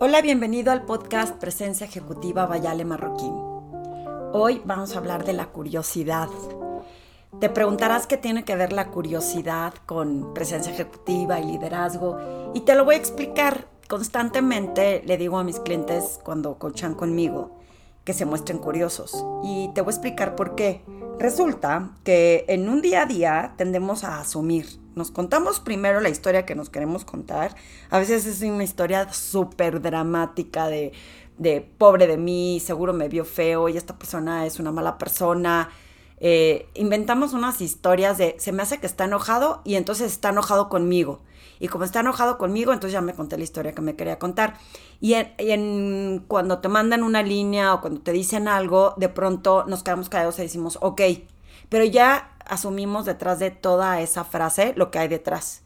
Hola, bienvenido al podcast Presencia Ejecutiva Bayale Marroquín. Hoy vamos a hablar de la curiosidad. Te preguntarás qué tiene que ver la curiosidad con presencia ejecutiva y liderazgo y te lo voy a explicar. Constantemente le digo a mis clientes cuando cochan conmigo que se muestren curiosos y te voy a explicar por qué. Resulta que en un día a día tendemos a asumir. Nos contamos primero la historia que nos queremos contar. A veces es una historia súper dramática de, de pobre de mí, seguro me vio feo y esta persona es una mala persona. Eh, inventamos unas historias de se me hace que está enojado y entonces está enojado conmigo. Y como está enojado conmigo, entonces ya me conté la historia que me quería contar. Y, en, cuando te mandan una línea o cuando te dicen algo, de pronto nos quedamos callados y decimos, ok, pero ya asumimos detrás de toda esa frase lo que hay detrás.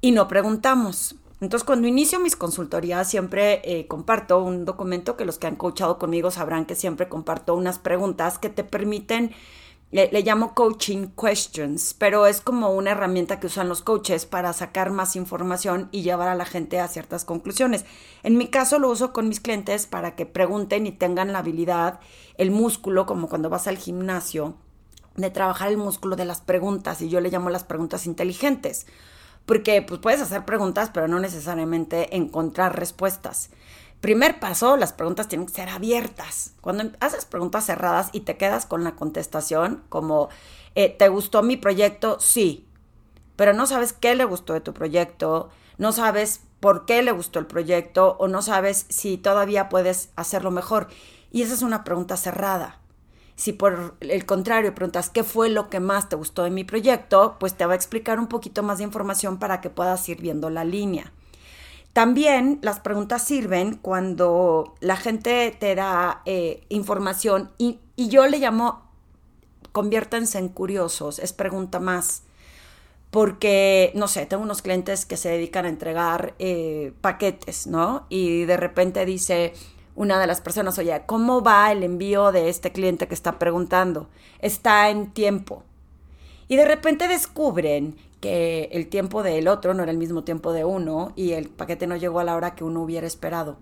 Y no preguntamos. Entonces, cuando inicio mis consultorías, siempre eh, comparto un documento que los que han coachado conmigo sabrán que siempre comparto unas preguntas que te permiten le, llamo coaching questions, pero es como una herramienta que usan los coaches para sacar más información y llevar a la gente a ciertas conclusiones. En mi caso lo uso con mis clientes para que pregunten y tengan la habilidad, el músculo, como cuando vas al gimnasio, de trabajar el músculo de las preguntas y yo le llamo las preguntas inteligentes. Porque pues puedes hacer preguntas, pero no necesariamente encontrar respuestas. Primer paso, las preguntas tienen que ser abiertas. Cuando haces preguntas cerradas y te quedas con la contestación como, eh, ¿te gustó mi proyecto? Sí, pero no sabes qué le gustó de tu proyecto, no sabes por qué le gustó el proyecto o no sabes si todavía puedes hacerlo mejor. Y esa es una pregunta cerrada. Si por el contrario preguntas qué fue lo que más te gustó de mi proyecto, pues te va a explicar un poquito más de información para que puedas ir viendo la línea. También las preguntas sirven cuando la gente te da eh, información y, yo le llamo conviértanse en curiosos, es pregunta más. Porque, no sé, tengo unos clientes que se dedican a entregar eh, paquetes, ¿no? Y de repente dice una de las personas, oye, ¿cómo va el envío de este cliente que está preguntando? Está en tiempo. Y de repente descubren que el tiempo del otro no era el mismo tiempo de uno y el paquete no llegó a la hora que uno hubiera esperado.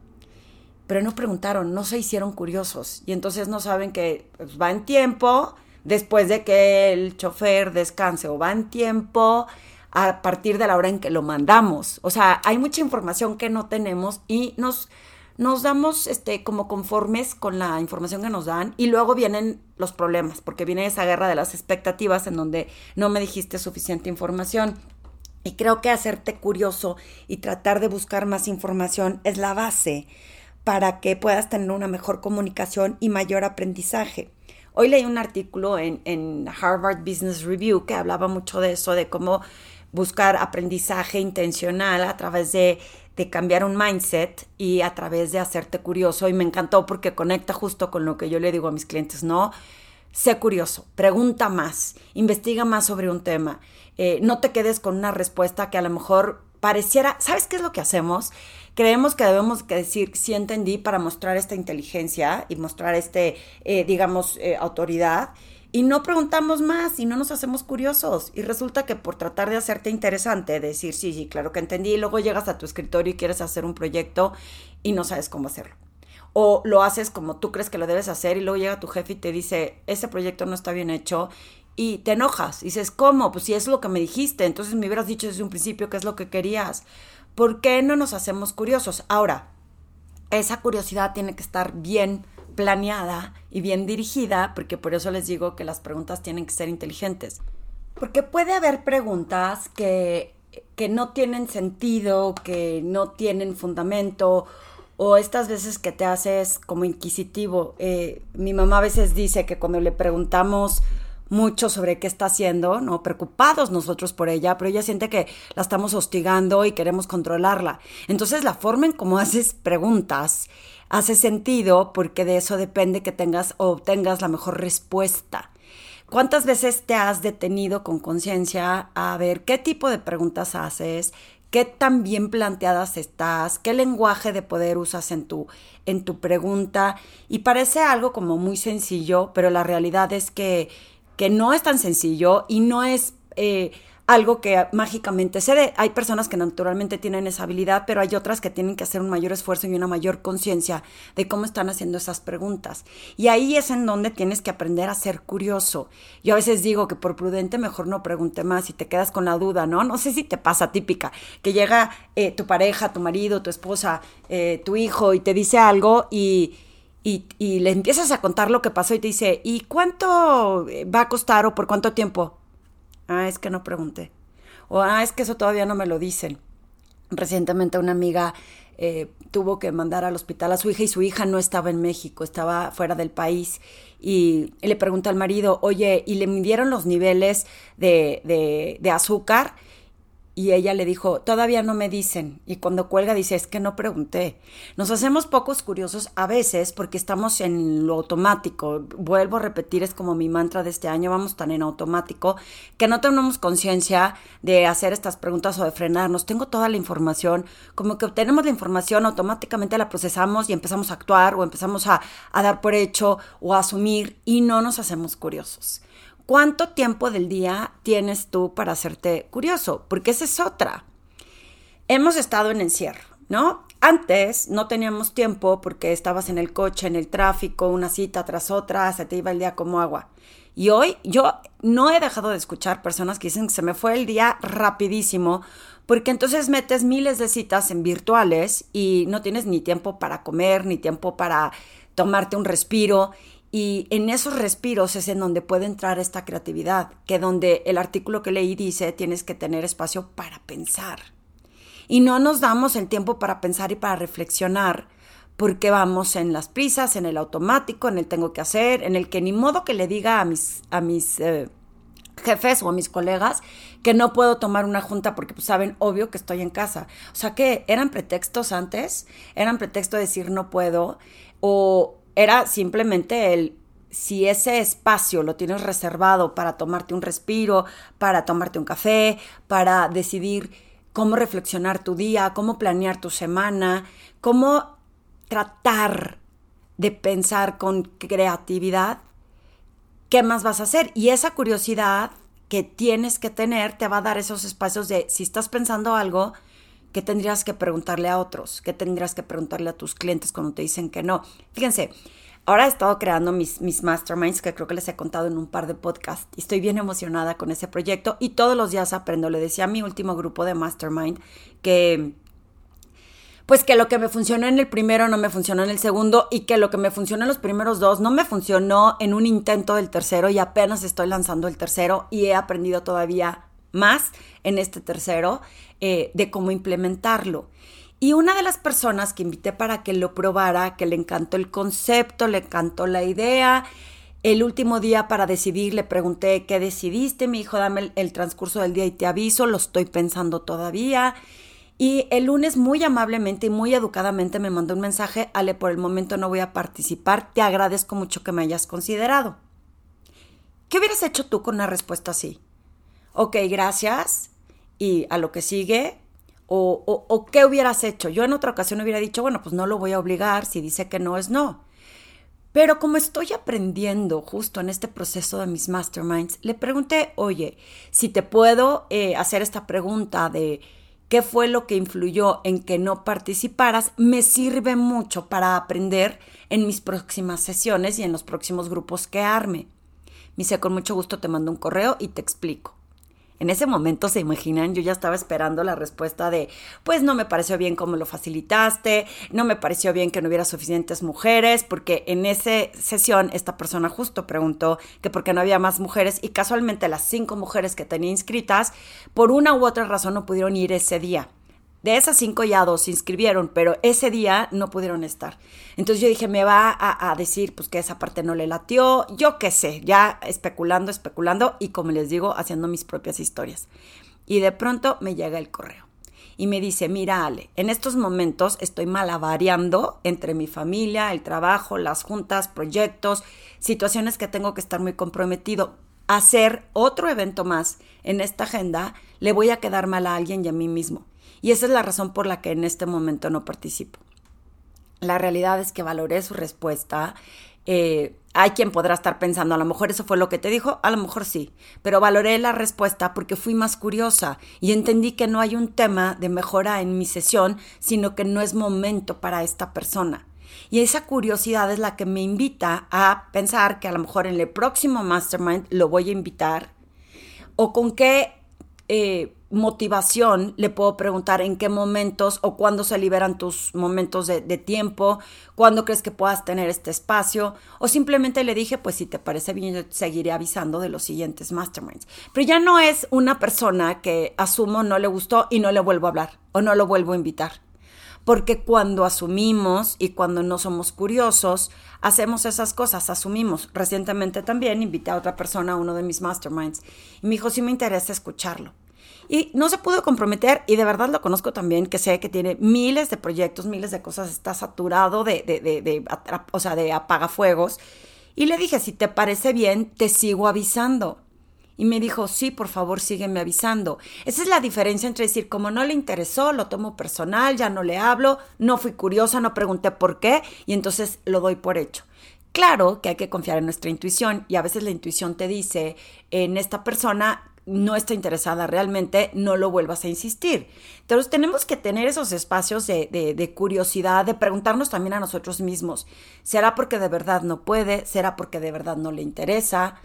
Pero no preguntaron, no se hicieron curiosos y entonces no saben que pues, va en tiempo después de que el chofer descanse o va en tiempo a partir de la hora en que lo mandamos. O sea, hay mucha información que no tenemos y nos nos damos este, como conformes con la información que nos dan y luego vienen los problemas, porque viene esa guerra de las expectativas en donde no me dijiste suficiente información. Y creo que hacerte curioso y tratar de buscar más información es la base para que puedas tener una mejor comunicación y mayor aprendizaje. Hoy leí un artículo en, en Harvard Business Review que hablaba mucho de eso, de cómo buscar aprendizaje intencional a través de de cambiar un mindset y a través de hacerte curioso. Y me encantó porque conecta justo con lo que yo le digo a mis clientes, ¿no? Sé curioso, pregunta más, investiga más sobre un tema. Eh, no te quedes con una respuesta que a lo mejor pareciera, ¿sabes qué es lo que hacemos? Creemos que debemos que decir sí entendí para mostrar esta inteligencia y mostrar este, eh, digamos, eh, autoridad y no preguntamos más y no nos hacemos curiosos. Y resulta que por tratar de hacerte interesante, decir, sí, sí, claro que entendí, y luego llegas a tu escritorio y quieres hacer un proyecto y no sabes cómo hacerlo. O lo haces como tú crees que lo debes hacer y luego llega tu jefe y te dice, ese proyecto no está bien hecho y te enojas. Y dices, ¿cómo? Pues si es lo que me dijiste, entonces me hubieras dicho desde un principio qué es lo que querías. ¿Por qué no nos hacemos curiosos? Ahora, esa curiosidad tiene que estar bien planeada y bien dirigida, porque por eso les digo que las preguntas tienen que ser inteligentes. Porque puede haber preguntas que, que no tienen sentido, que no tienen fundamento, o estas veces que te haces como inquisitivo. Eh, mi mamá a veces dice que cuando le preguntamos mucho sobre qué está haciendo, ¿no? Preocupados nosotros por ella, pero ella siente que la estamos hostigando y queremos controlarla. Entonces la forma en cómo haces preguntas hace sentido porque de eso depende que tengas o obtengas la mejor respuesta. ¿Cuántas veces te has detenido con conciencia a ver qué tipo de preguntas haces, qué tan bien planteadas estás, qué lenguaje de poder usas en tu, en tu pregunta? Y parece algo como muy sencillo, pero la realidad es que que no es tan sencillo y no es eh, algo que mágicamente se dé. Hay personas que naturalmente tienen esa habilidad, pero hay otras que tienen que hacer un mayor esfuerzo y una mayor conciencia de cómo están haciendo esas preguntas. Y ahí es en donde tienes que aprender a ser curioso. Yo a veces digo que por prudente mejor no pregunte más y te quedas con la duda, ¿no? No sé si te pasa típica, que llega eh, tu pareja, tu marido, tu esposa, eh, tu hijo y te dice algo y, y, y le empiezas a contar lo que pasó y te dice, ¿y cuánto va a costar o por cuánto tiempo? Ah, es que no pregunté. O, ah, es que eso todavía no me lo dicen. Recientemente una amiga eh, tuvo que mandar al hospital a su hija y su hija no estaba en México, estaba fuera del país. Y, le pregunta al marido, oye, ¿y le midieron los niveles de, de azúcar? Y ella le dijo, todavía no me dicen. Y cuando cuelga dice, es que no pregunté. Nos hacemos pocos curiosos a veces porque estamos en lo automático. Vuelvo a repetir, es como mi mantra de este año, vamos tan en automático que no tenemos conciencia de hacer estas preguntas o de frenarnos. Tengo toda la información, como que obtenemos la información, automáticamente la procesamos y empezamos a actuar o empezamos a, a dar por hecho o a asumir y no nos hacemos curiosos. ¿Cuánto tiempo del día tienes tú para hacerte curioso? Porque esa es otra. Hemos estado en encierro, ¿no? Antes no teníamos tiempo porque estabas en el coche, en el tráfico, una cita tras otra, se te iba el día como agua. Y hoy yo no he dejado de escuchar personas que dicen que se me fue el día rapidísimo, porque entonces metes miles de citas en virtuales y no tienes ni tiempo para comer, ni tiempo para tomarte un respiro y en esos respiros es en donde puede entrar esta creatividad, que donde el artículo que leí dice tienes que tener espacio para pensar. Y no nos damos el tiempo para pensar y para reflexionar porque vamos en las prisas, en el automático, en el tengo que hacer, en el que ni modo que le diga a mis, a mis eh, jefes o a mis colegas que no puedo tomar una junta porque pues, saben obvio que estoy en casa. O sea que eran pretextos antes, eran pretexto de decir no puedo o era simplemente el si ese espacio lo tienes reservado para tomarte un respiro, para tomarte un café, para decidir cómo reflexionar tu día, cómo planear tu semana, cómo tratar de pensar con creatividad, ¿qué más vas a hacer? Y esa curiosidad que tienes que tener te va a dar esos espacios de si estás pensando algo, que tendrías que preguntarle a otros? ¿Qué tendrías que preguntarle a tus clientes cuando te dicen que no? Fíjense, ahora he estado creando mis, mis masterminds que creo que les he contado en un par de podcasts y estoy bien emocionada con ese proyecto y todos los días aprendo. Le decía a mi último grupo de mastermind que pues que lo que me funcionó en el primero no me funcionó en el segundo y que lo que me funcionó en los primeros dos no me funcionó en un intento del tercero y apenas estoy lanzando el tercero y he aprendido todavía más en este tercero eh, de cómo implementarlo. Y una de las personas que invité para que lo probara, que le encantó el concepto, le encantó la idea, el último día para decidir le pregunté, ¿qué decidiste? Me dijo, dame el, transcurso del día y te aviso, lo estoy pensando todavía. Y el lunes muy amablemente y muy educadamente me mandó un mensaje, Ale, por el momento no voy a participar, te agradezco mucho que me hayas considerado. ¿Qué hubieras hecho tú con una respuesta así? Ok, gracias, y a lo que sigue, o, qué hubieras hecho. Yo en otra ocasión hubiera dicho, bueno, pues no lo voy a obligar, si dice que no es no. Pero como estoy aprendiendo justo en este proceso de mis masterminds, le pregunté, oye, si te puedo eh, hacer esta pregunta de qué fue lo que influyó en que no participaras, me sirve mucho para aprender en mis próximas sesiones y en los próximos grupos que arme. Me dice, con mucho gusto te mando un correo y te explico. En ese momento, se imaginan, yo ya estaba esperando la respuesta de, pues no me pareció bien cómo lo facilitaste, no me pareció bien que no hubiera suficientes mujeres, porque en esa sesión esta persona justo preguntó que por qué no había más mujeres y casualmente las cinco mujeres que tenía inscritas, por una u otra razón no pudieron ir ese día. De esas cinco ya dos se inscribieron, pero ese día no pudieron estar. Entonces yo dije, me va a, decir pues que esa parte no le latió, yo qué sé, ya especulando, especulando y como les digo, haciendo mis propias historias. Y de pronto me llega el correo y me dice, mira Ale, en estos momentos estoy malavariando entre mi familia, el trabajo, las juntas, proyectos, situaciones que tengo que estar muy comprometido. Hacer otro evento más en esta agenda le voy a quedar mal a alguien y a mí mismo. Y esa es la razón por la que en este momento no participo. La realidad es que valoré su respuesta. Eh, hay quien podrá estar pensando, a lo mejor eso fue lo que te dijo, a lo mejor sí, pero valoré la respuesta porque fui más curiosa y entendí que no hay un tema de mejora en mi sesión, sino que no es momento para esta persona. Y esa curiosidad es la que me invita a pensar que a lo mejor en el próximo mastermind lo voy a invitar o con qué eh, motivación le puedo preguntar en qué momentos o cuándo se liberan tus momentos de, tiempo, cuándo crees que puedas tener este espacio, o simplemente le dije, pues si te parece bien, yo seguiré avisando de los siguientes masterminds. Pero ya no es una persona que asumo no le gustó y no le vuelvo a hablar o no lo vuelvo a invitar. Porque cuando asumimos y cuando no somos curiosos, hacemos esas cosas, asumimos. Recientemente también invité a otra persona a uno de mis masterminds y me dijo, sí me interesa escucharlo y no se pudo comprometer y de verdad lo conozco también, que sé que tiene miles de proyectos, miles de cosas, está saturado de, de, de, de o sea, de apagafuegos. Y le dije, si te parece bien, te sigo avisando. Y me dijo, sí, por favor, sígueme avisando. Esa es la diferencia entre decir, como no le interesó, lo tomo personal, ya no le hablo, no fui curiosa, no pregunté por qué, y entonces lo doy por hecho. Claro que hay que confiar en nuestra intuición y a veces la intuición te dice, en esta persona no está interesada realmente, no lo vuelvas a insistir. Entonces tenemos que tener esos espacios de, curiosidad, de preguntarnos también a nosotros mismos, ¿será porque de verdad no puede? ¿Será porque de verdad no le interesa?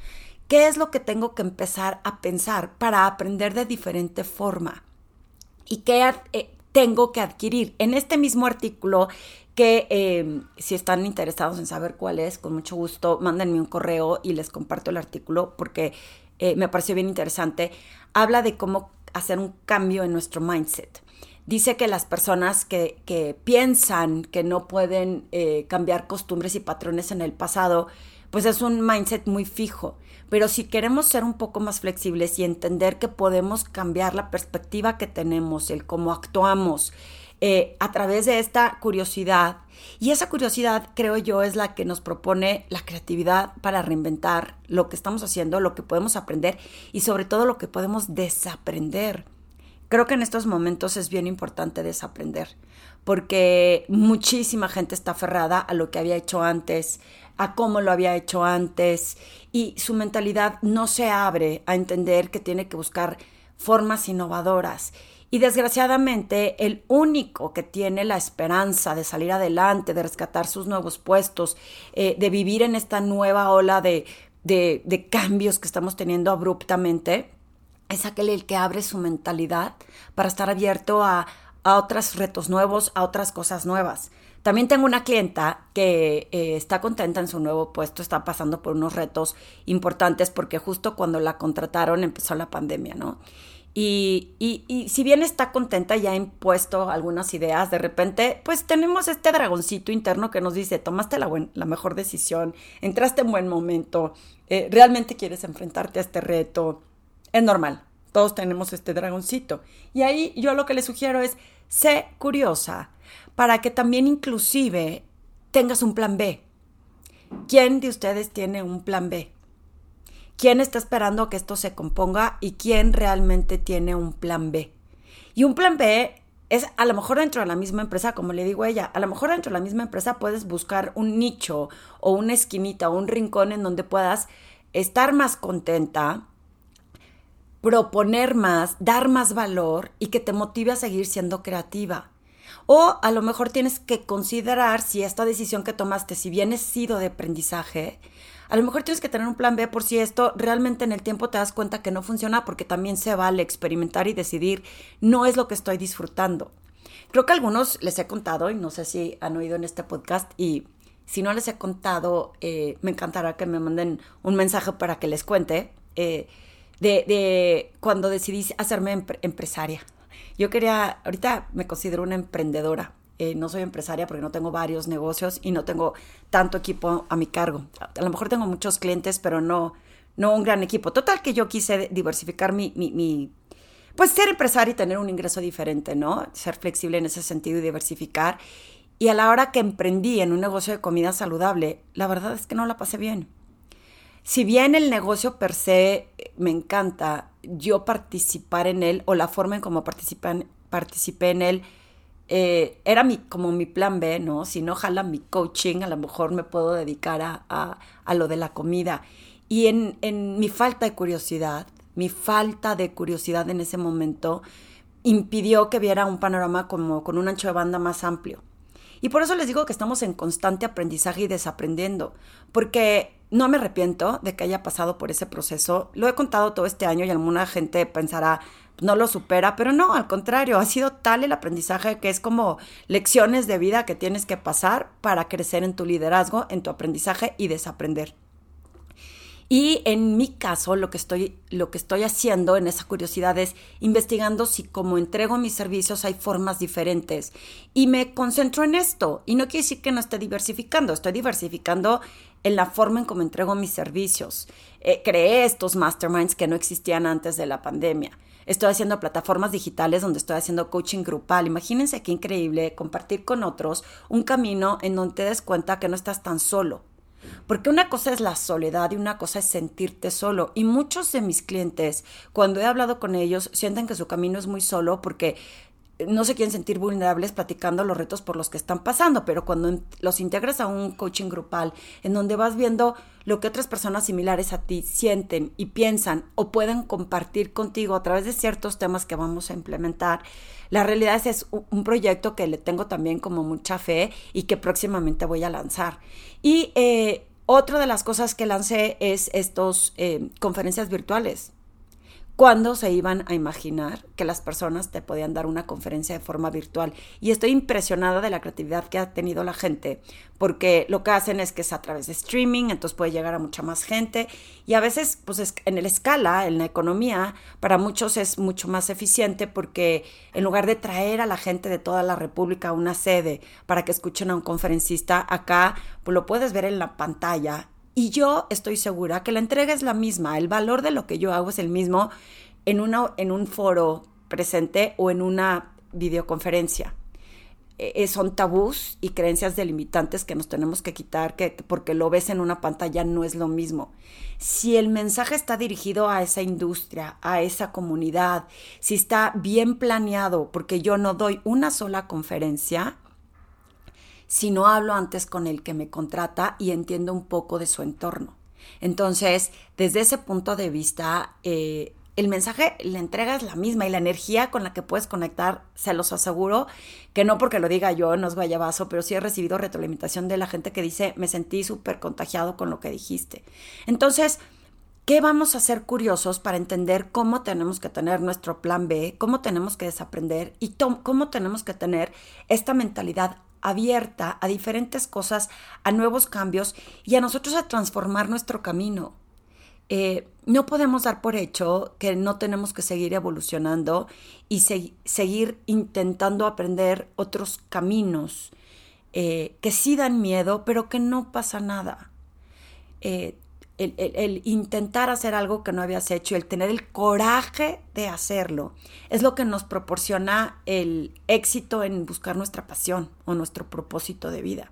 ¿Qué es lo que tengo que empezar a pensar para aprender de diferente forma? ¿Y qué eh, tengo que adquirir? En este mismo artículo que eh, si están interesados en saber cuál es, con mucho gusto, mándenme un correo y les comparto el artículo porque eh, me pareció bien interesante, habla de cómo hacer un cambio en nuestro mindset. Dice que las personas que, que piensan que no pueden eh, cambiar costumbres y patrones en el pasado, pues es un mindset muy fijo. Pero si queremos ser un poco más flexibles y entender que podemos cambiar la perspectiva que tenemos, el cómo actuamos, eh, a través de esta curiosidad. Y esa curiosidad, creo yo, es la que nos propone la creatividad para reinventar lo que estamos haciendo, lo que podemos aprender y sobre todo lo que podemos desaprender. Creo que en estos momentos es bien importante desaprender, porque muchísima gente está aferrada a lo que había hecho antes, a cómo lo había hecho antes, y su mentalidad no se abre a entender que tiene que buscar formas innovadoras y desgraciadamente, el único que tiene la esperanza de salir adelante, de rescatar sus nuevos puestos, eh, de vivir en esta nueva ola de, de, cambios que estamos teniendo abruptamente, es aquel el que abre su mentalidad para estar abierto a, a otros retos nuevos, a otras cosas nuevas. También tengo una clienta que eh, está contenta en su nuevo puesto, está pasando por unos retos importantes porque justo cuando la contrataron empezó la pandemia, ¿no? Y, si bien está contenta y ha impuesto algunas ideas, de repente, pues tenemos este dragoncito interno que nos dice, tomaste la, la mejor decisión, entraste en buen momento, eh, realmente quieres enfrentarte a este reto. Es normal, todos tenemos este dragoncito. Y ahí yo lo que le sugiero es, sé curiosa para que también inclusive tengas un plan B. ¿Quién de ustedes tiene un plan B? Quién está esperando que esto se componga y quién realmente tiene un plan B. Y un plan B es a lo mejor dentro de la misma empresa, como le digo a ella, a lo mejor dentro de la misma empresa puedes buscar un nicho o una esquinita o un rincón en donde puedas estar más contenta, proponer más, dar más valor y que te motive a seguir siendo creativa. O a lo mejor tienes que considerar si esta decisión que tomaste, si bien es sido de aprendizaje, a lo mejor tienes que tener un plan B por si esto realmente en el tiempo te das cuenta que no funciona porque también se vale experimentar y decidir no es lo que estoy disfrutando. Creo que algunos les he contado y no sé si han oído en este podcast y si no les he contado, eh, me encantará que me manden un mensaje para que les cuente eh, de, cuando decidí hacerme empresaria. Yo quería, ahorita me considero una emprendedora. Eh, no soy empresaria porque no tengo varios negocios y no tengo tanto equipo a mi cargo. A lo mejor tengo muchos clientes, pero no, no un gran equipo. Total que yo quise diversificar mi, mi, mi pues ser empresaria y tener un ingreso diferente, ¿no? Ser flexible en ese sentido y diversificar. Y a la hora que emprendí en un negocio de comida saludable, la verdad es que no la pasé bien. Si bien el negocio per se me encanta, yo participar en él o la forma en cómo participé en él eh, era mi, como mi plan B, ¿no? Si no jala mi coaching, a lo mejor me puedo dedicar a, a, lo de la comida. Y en, en mi falta de curiosidad, mi falta de curiosidad en ese momento impidió que viera un panorama como con un ancho de banda más amplio. Y por eso les digo que estamos en constante aprendizaje y desaprendiendo, porque no me arrepiento de que haya pasado por ese proceso. Lo he contado todo este año y alguna gente pensará, no lo supera, pero no, al contrario, ha sido tal el aprendizaje que es como lecciones de vida que tienes que pasar para crecer en tu liderazgo, en tu aprendizaje y desaprender. Y en mi caso, lo que estoy, lo que estoy haciendo en esa curiosidad es investigando si como entrego mis servicios hay formas diferentes. Y me concentro en esto. Y no quiere decir que no esté diversificando, estoy diversificando en la forma en cómo entrego mis servicios. Eh, creé estos masterminds que no existían antes de la pandemia. Estoy haciendo plataformas digitales donde estoy haciendo coaching grupal. Imagínense qué increíble compartir con otros un camino en donde te des cuenta que no estás tan solo porque una cosa es la soledad y una cosa es sentirte solo. Y muchos de mis clientes, cuando he hablado con ellos, sienten que su camino es muy solo porque no se quieren sentir vulnerables platicando los retos por los que están pasando, pero cuando los integras a un coaching grupal en donde vas viendo lo que otras personas similares a ti sienten y piensan o pueden compartir contigo a través de ciertos temas que vamos a implementar, la realidad es, un proyecto que le tengo también como mucha fe y que próximamente voy a lanzar. Y eh, otra de las cosas que lancé es estos eh, conferencias virtuales. ¿Cuándo se iban a imaginar que las personas te podían dar una conferencia de forma virtual? Y estoy impresionada de la creatividad que ha tenido la gente, porque lo que hacen es que es a través de streaming, entonces puede llegar a mucha más gente y a veces, pues en la escala, en la economía, para muchos es mucho más eficiente porque en lugar de traer a la gente de toda la República a una sede para que escuchen a un conferencista, acá pues lo puedes ver en la pantalla y yo estoy segura que la entrega es la misma, el valor de lo que yo hago es el mismo en, una, en un foro presente o en una videoconferencia. E, e, son tabús y creencias delimitantes que nos tenemos que quitar, que porque lo ves en una pantalla no es lo mismo. Si el mensaje está dirigido a esa industria, a esa comunidad, si está bien planeado, porque yo no doy una sola conferencia, si no hablo antes con el que me contrata y entiendo un poco de su entorno. Entonces, desde ese punto de vista, eh, el mensaje, la entrega es la misma y la energía con la que puedes conectar, se los aseguro, que no porque lo diga yo, no es guayabazo, pero sí he recibido retroalimentación de la gente que dice, me sentí súper contagiado con lo que dijiste. Entonces, ¿qué vamos a ser curiosos para entender cómo tenemos que tener nuestro plan B, cómo tenemos que desaprender y cómo tenemos que tener esta mentalidad abierta a diferentes cosas, a nuevos cambios y a nosotros a transformar nuestro camino. Eh, no podemos dar por hecho que no tenemos que seguir evolucionando y seguir intentando aprender otros caminos eh, que sí dan miedo, pero que no pasa nada. Eh, el, intentar hacer algo que no habías hecho, el tener el coraje de hacerlo, es lo que nos proporciona el éxito en buscar nuestra pasión o nuestro propósito de vida.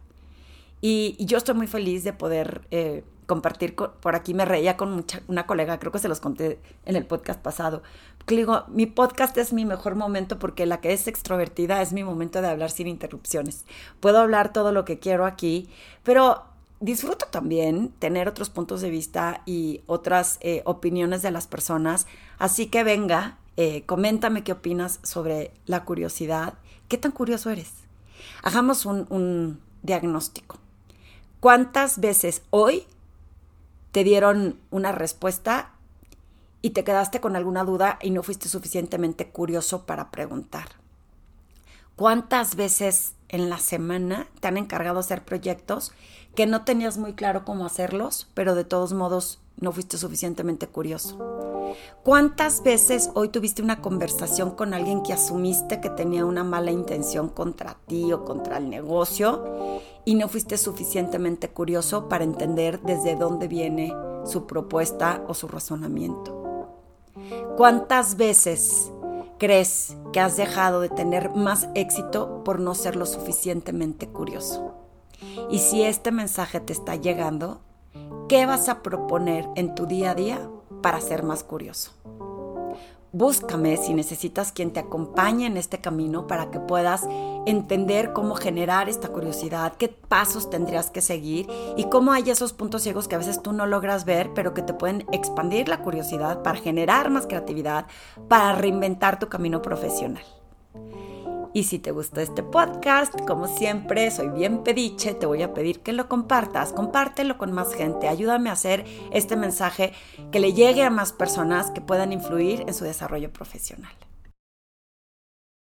Y, yo estoy muy feliz de poder eh, compartir, por aquí me reía con una colega, creo que se los conté en el podcast pasado, que mi podcast es mi mejor momento porque la que es extrovertida es mi momento de hablar sin interrupciones. Puedo hablar todo lo que quiero aquí, pero disfruto también tener otros puntos de vista y otras eh, opiniones de las personas. Así que venga, eh, coméntame qué opinas sobre la curiosidad. ¿Qué tan curioso eres? Hagamos un, un diagnóstico. ¿Cuántas veces hoy te dieron una respuesta y te quedaste con alguna duda y no fuiste suficientemente curioso para preguntar? ¿Cuántas veces en la semana te han encargado hacer proyectos que no tenías muy claro cómo hacerlos, pero de todos modos no fuiste suficientemente curioso? ¿Cuántas veces hoy tuviste una conversación con alguien que asumiste que tenía una mala intención contra ti o contra el negocio y no fuiste suficientemente curioso para entender desde dónde viene su propuesta o su razonamiento? ¿Cuántas veces crees que has dejado de tener más éxito por no ser lo suficientemente curioso? Y si este mensaje te está llegando, ¿qué vas a proponer en tu día a día para ser más curioso? Búscame si necesitas quien te acompañe en este camino para que puedas entender cómo generar esta curiosidad, qué pasos tendrías que seguir y cómo hay esos puntos ciegos que a veces tú no logras ver, pero que te pueden expandir la curiosidad para generar más creatividad, para reinventar tu camino profesional. Y si te gustó este podcast, como siempre, soy bien pediche, te voy a pedir que lo compartas, compártelo con más gente, ayúdame a hacer este mensaje que le llegue a más personas que puedan influir en su desarrollo profesional.